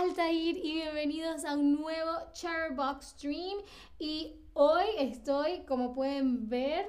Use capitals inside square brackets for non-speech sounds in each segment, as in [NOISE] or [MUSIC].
Altair y bienvenidos a un nuevo Charbox Stream. Y hoy estoy, como pueden ver,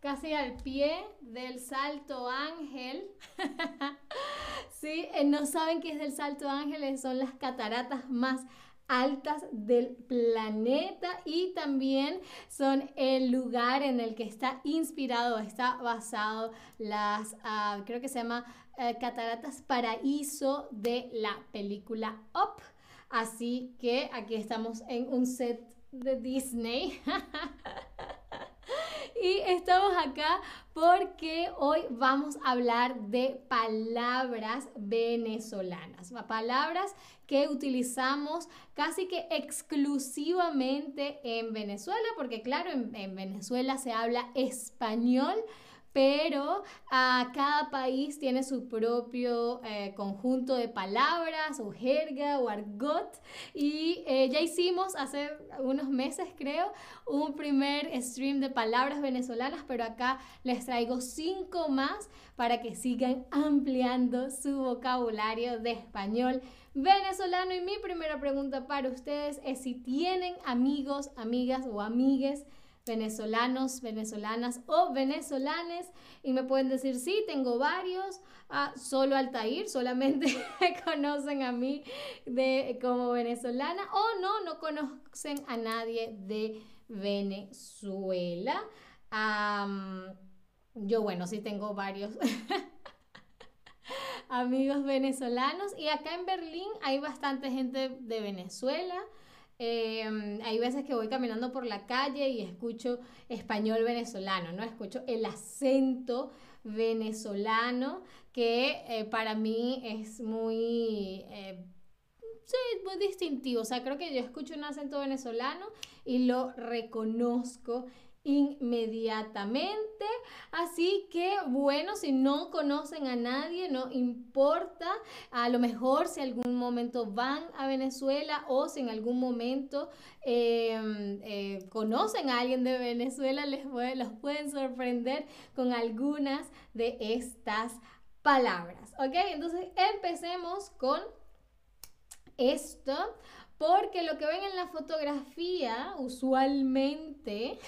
casi al pie del Salto Ángel. [LAUGHS] sí, eh, no saben qué es del Salto Ángel, son las cataratas más altas del planeta y también son el lugar en el que está inspirado, está basado las, ah, creo que se llama eh, Cataratas Paraíso de la película Up. Así que aquí estamos en un set de Disney. [LAUGHS] y estamos acá porque hoy vamos a hablar de palabras venezolanas, palabras que utilizamos casi que exclusivamente en Venezuela, porque claro, en, en Venezuela se habla español, pero ah, cada país tiene su propio eh, conjunto de palabras o jerga o argot. Y eh, ya hicimos hace unos meses creo un primer stream de palabras venezolanas, pero acá les traigo cinco más para que sigan ampliando su vocabulario de español venezolano. Y mi primera pregunta para ustedes es si tienen amigos, amigas o amigues venezolanos, venezolanas o venezolanes y me pueden decir, sí, tengo varios, ah, solo Altair, solamente me [LAUGHS] conocen a mí de, como venezolana o no, no conocen a nadie de Venezuela. yo, bueno, sí tengo varios. [LAUGHS] amigos venezolanos y acá en Berlín hay bastante gente de Venezuela. Em, hay veces que voy caminando por la calle y escucho español venezolano, ¿no? Escucho el acento venezolano que eh, para mí es muy... Eh, sí, muy distintivo. O sea, creo que yo escucho un acento venezolano y lo reconozco inmediatamente. Así que bueno, si no conocen a nadie, no importa. A lo mejor si algún momento van a Venezuela o si en algún momento em, eh, conocen a alguien de Venezuela, les los pueden sorprender con algunas de estas palabras. ¿Ok? Entonces empecemos con esto. Porque lo que ven en la fotografía usualmente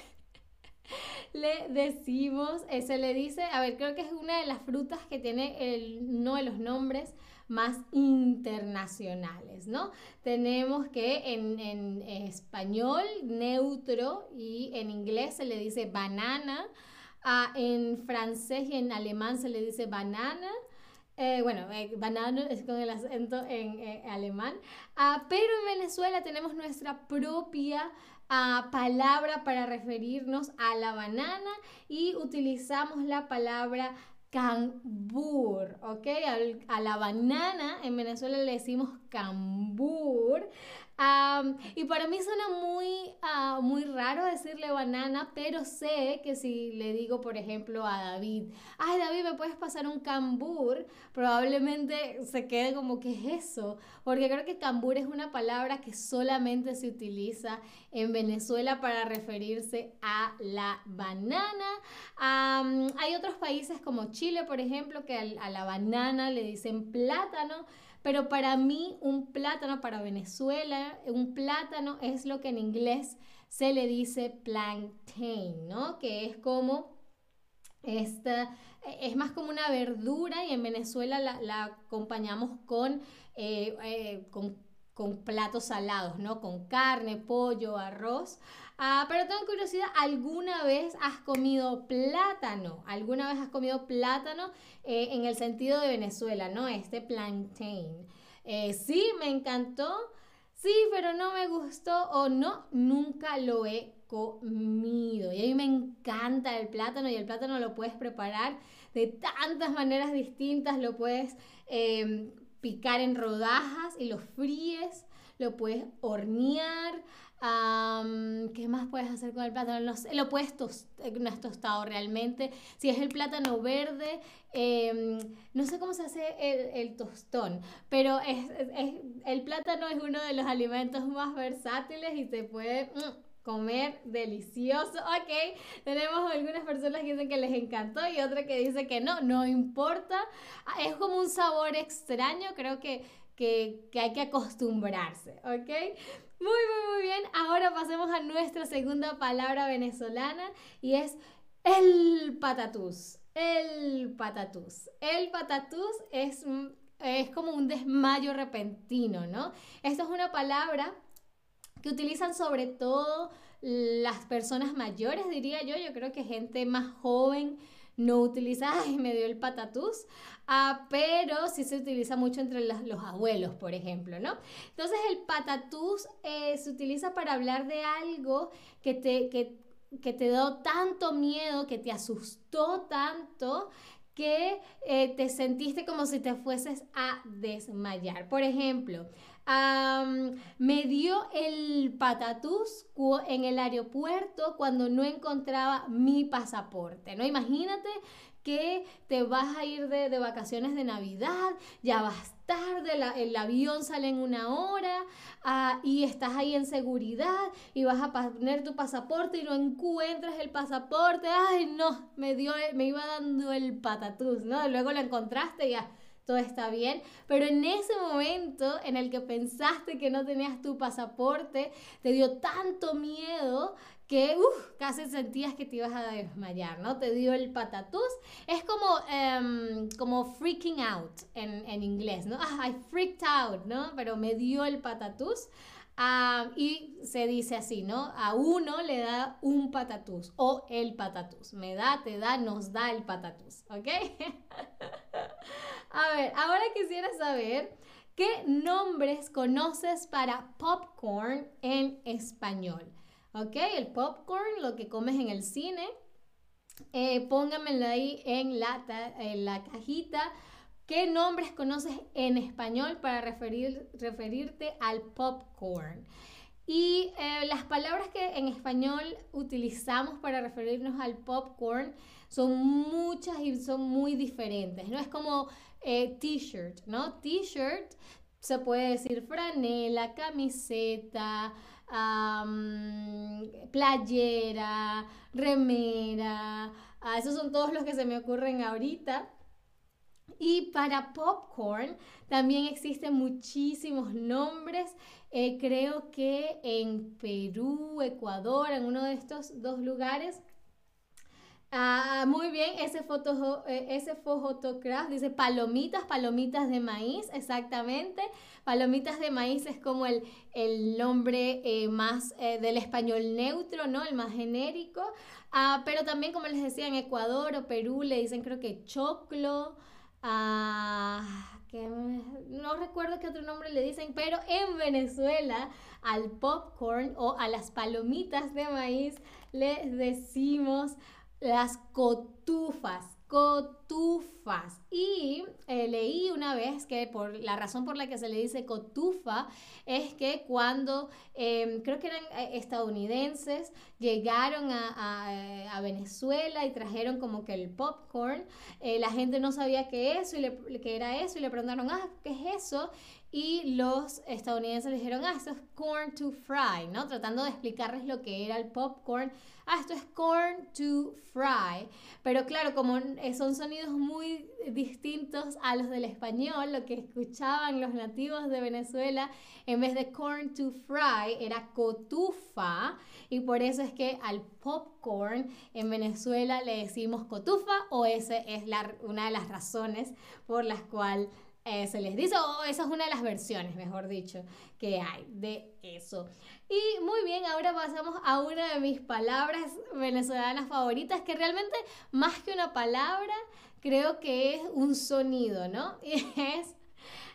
[LAUGHS] le decimos, eh, se le dice, a ver, creo que es una de las frutas que tiene el, uno de los nombres más internacionales, ¿no? Tenemos que en, en, español neutro y en inglés se le dice banana, ah, en francés y en alemán se le dice banana, eh, bueno, eh, banana es con el acento en alemán, ah, pero en Venezuela tenemos nuestra propia palabra para referirnos a la banana y utilizamos la palabra cambur, ¿ok? a la banana en Venezuela le decimos cambur y para mí suena muy, uh, muy raro decirle banana, pero sé que si le digo, por ejemplo, a David, ay David, ¿me puedes pasar un cambur? Probablemente se quede como, ¿qué es eso? Porque creo que cambur es una palabra que solamente se utiliza en Venezuela para referirse a la banana. hay otros países como Chile, por ejemplo, que a la banana le dicen plátano. Pero para mí un plátano, para Venezuela, un plátano es lo que en inglés se le dice plantain, ¿no? Que es como esta, es más como una verdura y en Venezuela la, acompañamos con, eh, eh, con, con, platos salados, ¿no? Con carne, pollo, arroz. Ah, pero tengo curiosidad, ¿alguna vez has comido plátano? ¿Alguna vez has comido plátano eh, en el sentido de Venezuela, ¿no? Este plantain. Eh, sí, me encantó. Sí, pero no me gustó o no, nunca lo he comido. Y a mí me encanta el plátano y el plátano lo puedes preparar de tantas maneras distintas. Lo puedes em, picar en rodajas y lo fríes, lo puedes hornear. ¿Qué más puedes hacer con el plátano? Lo puedes tostar, no es tostado realmente. Si es el plátano verde, em, no sé cómo se hace el, tostón, pero es, el plátano es uno de los alimentos más versátiles y se puede mm, comer delicioso. Ok, tenemos algunas personas que dicen que les encantó y otra que dice que no, no importa. Ah, es como un sabor extraño, creo que que, que hay que acostumbrarse, ¿ok? Muy, muy, muy bien. Ahora pasemos a nuestra segunda palabra venezolana y es el patatús. El patatús. El patatús es, es como un desmayo repentino, ¿no? Esto es una palabra que utilizan sobre todo las personas mayores, diría yo. Yo creo que gente más joven no utiliza, [LAUGHS] ay, me dio el patatús, ah, pero sí se utiliza mucho entre los, abuelos, por ejemplo, ¿no? Entonces el patatús eh, se utiliza para hablar de algo que te, que, que te dio tanto miedo, que te asustó tanto, que eh, te sentiste como si te fueses a desmayar. Por ejemplo, me dio el patatús en el aeropuerto cuando no encontraba mi pasaporte, ¿no? Imagínate que te vas a ir de, vacaciones de Navidad, ya vas tarde, el avión sale en una hora ah, y estás ahí en seguridad y vas a poner tu pasaporte y no encuentras el pasaporte, ay no, me dio, me iba dando el patatús, ¿no? Luego lo encontraste y ya todo está bien, pero en ese momento en el que pensaste que no tenías tu pasaporte, te dio tanto miedo que casi sentías que te ibas a desmayar, ¿no? Te dio el patatús. Es como, em, como freaking out en, en, inglés, ¿no? Ah, I freaked out, ¿no? Pero me dio el patatús. Ah, y se dice así, ¿no? A uno le da un patatús o el patatús. Me da, te da, nos da el patatús, ¿ok? [LAUGHS] A ver, ahora quisiera saber qué nombres conoces para popcorn en español. ¿Ok? El popcorn, lo que comes en el cine. Eh, ahí en la, en la cajita. ¿Qué nombres conoces en español para referir, referirte al popcorn? Y eh, las palabras que en español utilizamos para referirnos al popcorn son muchas y son muy diferentes, ¿no? Es como eh, t-shirt, ¿no? T-shirt se puede decir franela, camiseta, playera, remera. Ah, esos son todos los que se me ocurren ahorita. Y para popcorn también existen muchísimos nombres. Eh, creo que en Perú, Ecuador, en uno de estos dos lugares, Ah, muy bien, ese, foto, eh, ese dice palomitas, palomitas de maíz, exactamente. Palomitas de maíz es como el, el nombre eh, más del español neutro, ¿no? El más genérico. Ah, pero también, como les decía, en Ecuador o Perú le dicen creo que choclo. Ah, que, no recuerdo qué otro nombre le dicen, pero en Venezuela al popcorn o a las palomitas de maíz les decimos las cotufas, cotufas. Y eh, leí una vez que por la razón por la que se le dice cotufa es que cuando em, creo que eran eh, estadounidenses llegaron a, eh, a, Venezuela y trajeron como que el popcorn, la gente no sabía qué, eso y le, era eso y le preguntaron, ah, ¿qué es eso? Y los estadounidenses dijeron, ah, esto es corn to fry, ¿no? Tratando de explicarles lo que era el popcorn. Ah, esto es corn to fry. Pero claro, como son sonidos muy distintos a los del español, lo que escuchaban los nativos de Venezuela, en vez de corn to fry, era cotufa. Y por eso es que al popcorn en Venezuela le decimos cotufa o esa es una de las razones por las cuales se les dice, o esa es una de las versiones, mejor dicho, que hay de eso. Y muy bien, ahora pasamos a una de mis palabras venezolanas favoritas, que realmente más que una palabra, creo que es un sonido, ¿no? [LAUGHS] Y es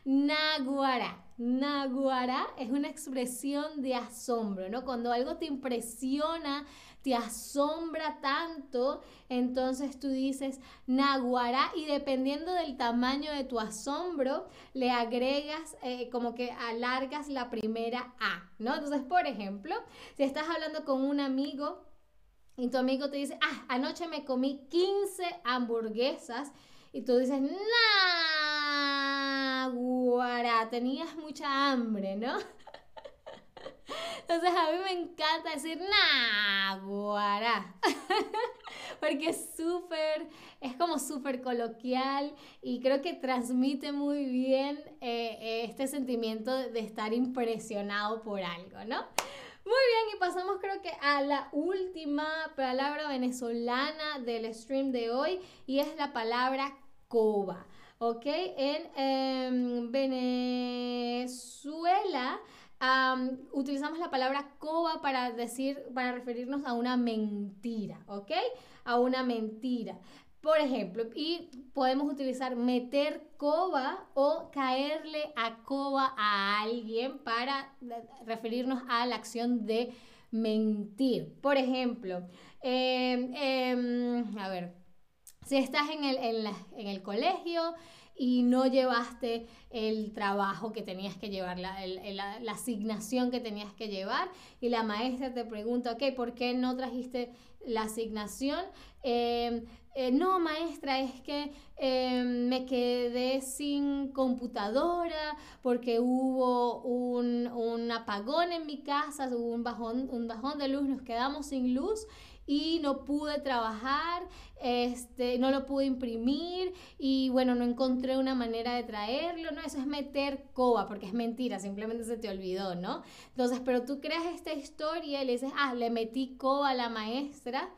naguará. Naguará es una expresión de asombro, ¿no? Cuando algo te impresiona, te asombra tanto, entonces tú dices naguará y dependiendo del tamaño de tu asombro, le agregas eh, como que alargas la primera A, ¿no? Entonces, por ejemplo, si estás hablando con un amigo y tu amigo te dice, ah, anoche me comí 15 hamburguesas y tú dices, naguará, tenías mucha hambre, ¿no? Entonces a mí me encanta decir naguará. [LAUGHS] porque es súper, es como súper coloquial y creo que transmite muy bien eh, eh, este sentimiento de estar impresionado por algo, ¿no? Muy bien, y pasamos creo que a la última palabra venezolana del stream de hoy y es la palabra coba. ¿Ok? En em, Venezuela utilizamos la palabra coba para decir, para referirnos a una mentira, ¿ok? A una mentira. Por ejemplo, y podemos utilizar meter coba o caerle a coba a alguien para referirnos a la acción de mentir. Por ejemplo, em, em, a ver, si estás en el, en el colegio y no llevaste el trabajo que tenías que llevar, la, la, asignación que tenías que llevar y la maestra te pregunta, ok, ¿por qué no trajiste la asignación? Em, eh, no, maestra, es que em, me quedé sin computadora porque hubo un, un, apagón en mi casa, hubo un bajón, un bajón de luz, nos quedamos sin luz y no pude trabajar, este, no lo pude imprimir y bueno, no encontré una manera de traerlo, ¿no? Eso es meter coba, porque es mentira, simplemente se te olvidó, ¿no? Entonces, pero tú creas esta historia y le dices, ah, le metí coba a la maestra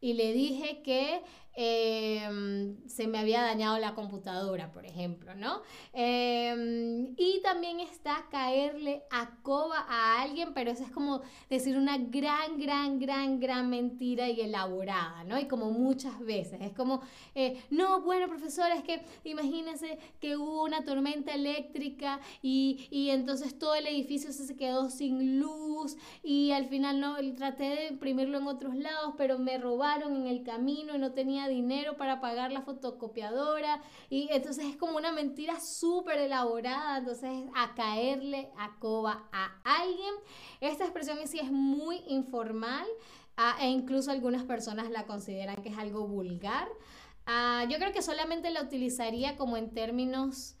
y le dije que Em, se me había dañado la computadora, por ejemplo, ¿no? Em, y también está caerle a coba a alguien, pero eso es como decir una gran, gran, gran, gran mentira y elaborada, ¿no? Y como muchas veces, es como, eh, no, bueno, profesor, es que imagínense que hubo una tormenta eléctrica y, y entonces todo el edificio se quedó sin luz y al final no, traté de imprimirlo en otros lados, pero me robaron en el camino y no tenía dinero para pagar la fotocopiadora y entonces es como una mentira súper elaborada, entonces a caerle a coba a alguien. Esta expresión en sí es muy informal ah, e incluso algunas personas la consideran que es algo vulgar. Ah, yo creo que solamente la utilizaría como en términos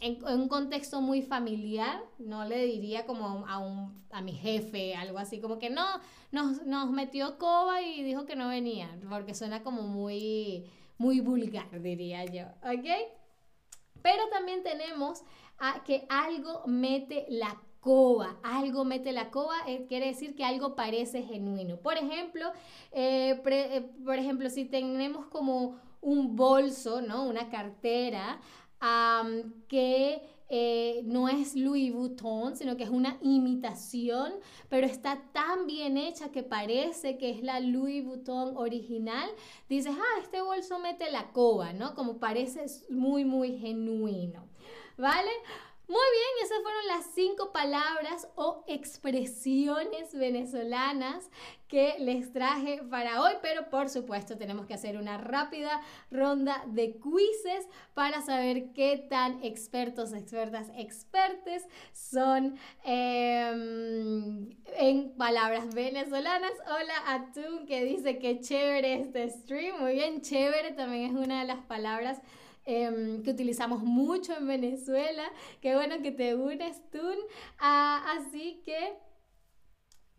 en, un contexto muy familiar, no le diría como a, un, a mi jefe, algo así, como que no, nos, nos metió coba y dijo que no venía, porque suena como muy, muy vulgar, diría yo, ¿ok? Pero también tenemos que algo mete la coba, algo mete la coba, eh, quiere decir que algo parece genuino. Por ejemplo, eh, eh, por ejemplo, si tenemos como un bolso, ¿no? Una cartera, que eh, no es Louis Vuitton, sino que es una imitación, pero está tan bien hecha que parece que es la Louis Vuitton original. Dices, ah, este bolso mete la coba, ¿no? Como parece muy, muy genuino, ¿vale? Muy bien, esas fueron las cinco palabras o expresiones venezolanas que les traje para hoy, pero por supuesto tenemos que hacer una rápida ronda de quizzes para saber qué tan expertos, expertas, expertes son em, en palabras venezolanas. Hola Atún que dice que chévere este stream. Muy bien, chévere también es una de las palabras Em, que utilizamos mucho en Venezuela. Qué bueno que te unes tú. Ah, así que,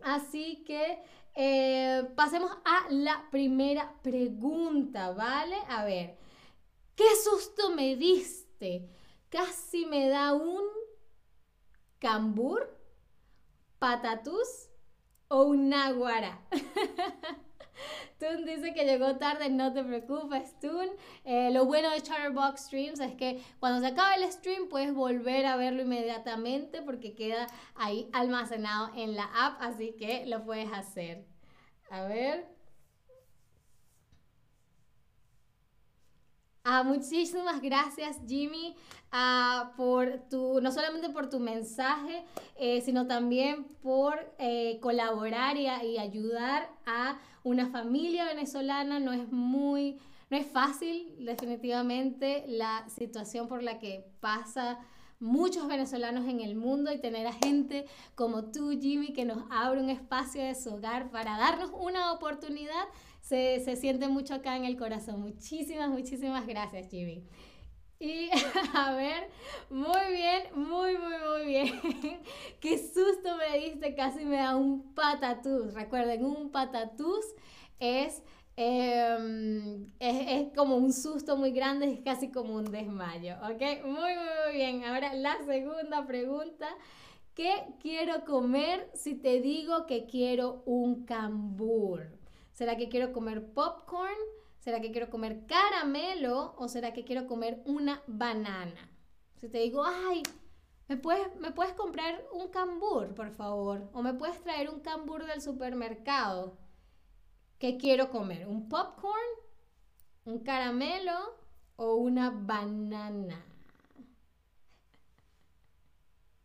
así que eh, pasemos a la primera pregunta, ¿vale? A ver, ¿qué susto me diste? Casi me da un cambur, patatús o un naguara. [LAUGHS] Tun dice que llegó tarde, no te preocupes, Tun. Eh, lo bueno de Chatterbox Streams es que cuando se acaba el stream puedes volver a verlo inmediatamente porque queda ahí almacenado en la app, así que lo puedes hacer. A ver. Ah, muchísimas gracias, Jimmy, ah, por tu, no solamente por tu mensaje, eh, sino también por eh, colaborar y, y, ayudar a una familia venezolana. No es muy, no es fácil, definitivamente, la situación por la que pasa muchos venezolanos en el mundo y tener a gente como tú, Jimmy, que nos abre un espacio de su hogar para darnos una oportunidad se, se siente mucho acá en el corazón. Muchísimas, muchísimas gracias, Jimmy. Y [LAUGHS] a ver, muy bien, muy, muy, muy bien. [LAUGHS] Qué susto me diste, casi me da un patatús. Recuerden, un patatús es em, es, es, como un susto muy grande, es casi como un desmayo, ¿ok? Muy, muy, muy bien. Ahora la segunda pregunta. ¿Qué quiero comer si te digo que quiero un cambur? ¿Será que quiero comer popcorn? ¿Será que quiero comer caramelo? ¿O será que quiero comer una banana? Si te digo, ay, ¿me puedes, ¿me puedes comprar un cambur, por favor? ¿O me puedes traer un cambur del supermercado? ¿Qué quiero comer? ¿Un popcorn? ¿Un caramelo? ¿O una banana?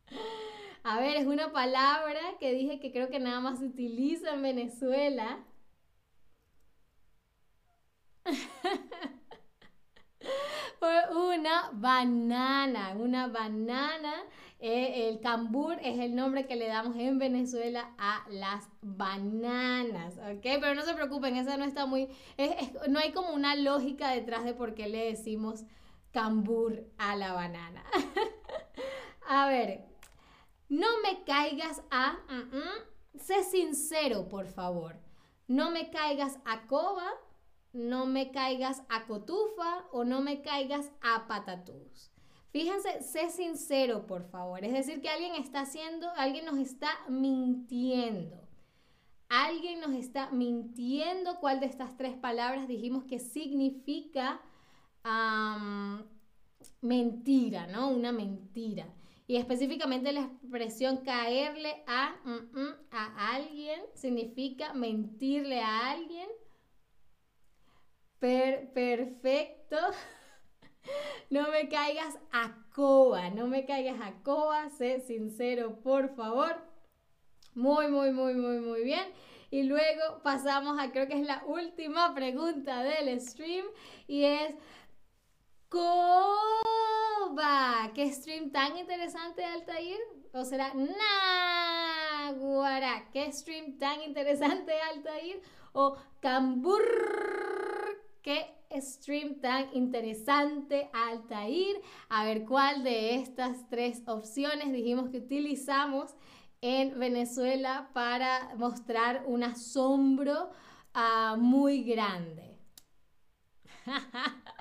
[LAUGHS] A ver, es una palabra que dije que creo que nada más se utiliza en Venezuela. [LAUGHS] una banana, una banana. Eh, el cambur es el nombre que le damos en Venezuela a las bananas, ¿ok? Pero no se preocupen, esa no está muy, no hay como una lógica detrás de por qué le decimos cambur a la banana. [LAUGHS] a ver, no me caigas a... sé sincero, por favor. No me caigas a coba, no me caigas a cotufa o no me caigas a patatús. Fíjense, sé sincero, por favor. Es decir, que alguien está haciendo, alguien nos está mintiendo. Alguien nos está mintiendo cuál de estas tres palabras dijimos que significa mentira, ¿no? Una mentira. Y específicamente la expresión caerle a, mm, mm, a alguien significa mentirle a alguien. Perfecto. [LAUGHS] no me caigas a coba, no me caigas a coba, sé sincero, por favor. Muy, muy, muy, muy, muy bien. Y luego pasamos a, creo que es la última pregunta del stream y es, Coba. ¿Qué stream tan interesante, Altair? ¿O será Naguara? ¿Qué stream tan interesante, Altair? ¿O Cambur? ¿Qué stream tan interesante, Altair? A ver, ¿cuál de estas tres opciones dijimos que utilizamos en Venezuela para mostrar un asombro uh, muy grande? [LAUGHS]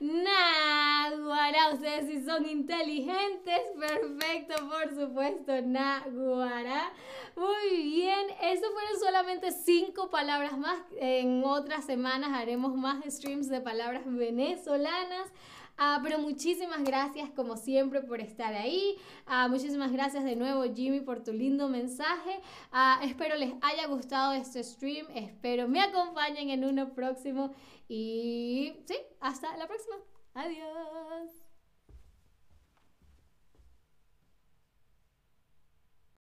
Naguará, ustedes si son inteligentes, perfecto, por supuesto, Naguará. Muy bien, eso fueron solamente cinco palabras más. En otras semanas haremos más streams de palabras venezolanas. Ah, pero muchísimas gracias como siempre por estar ahí. Ah, muchísimas gracias de nuevo Jimmy por tu lindo mensaje. Ah, espero les haya gustado este stream. Espero me acompañen en uno próximo. Y sí, hasta la próxima. Adiós.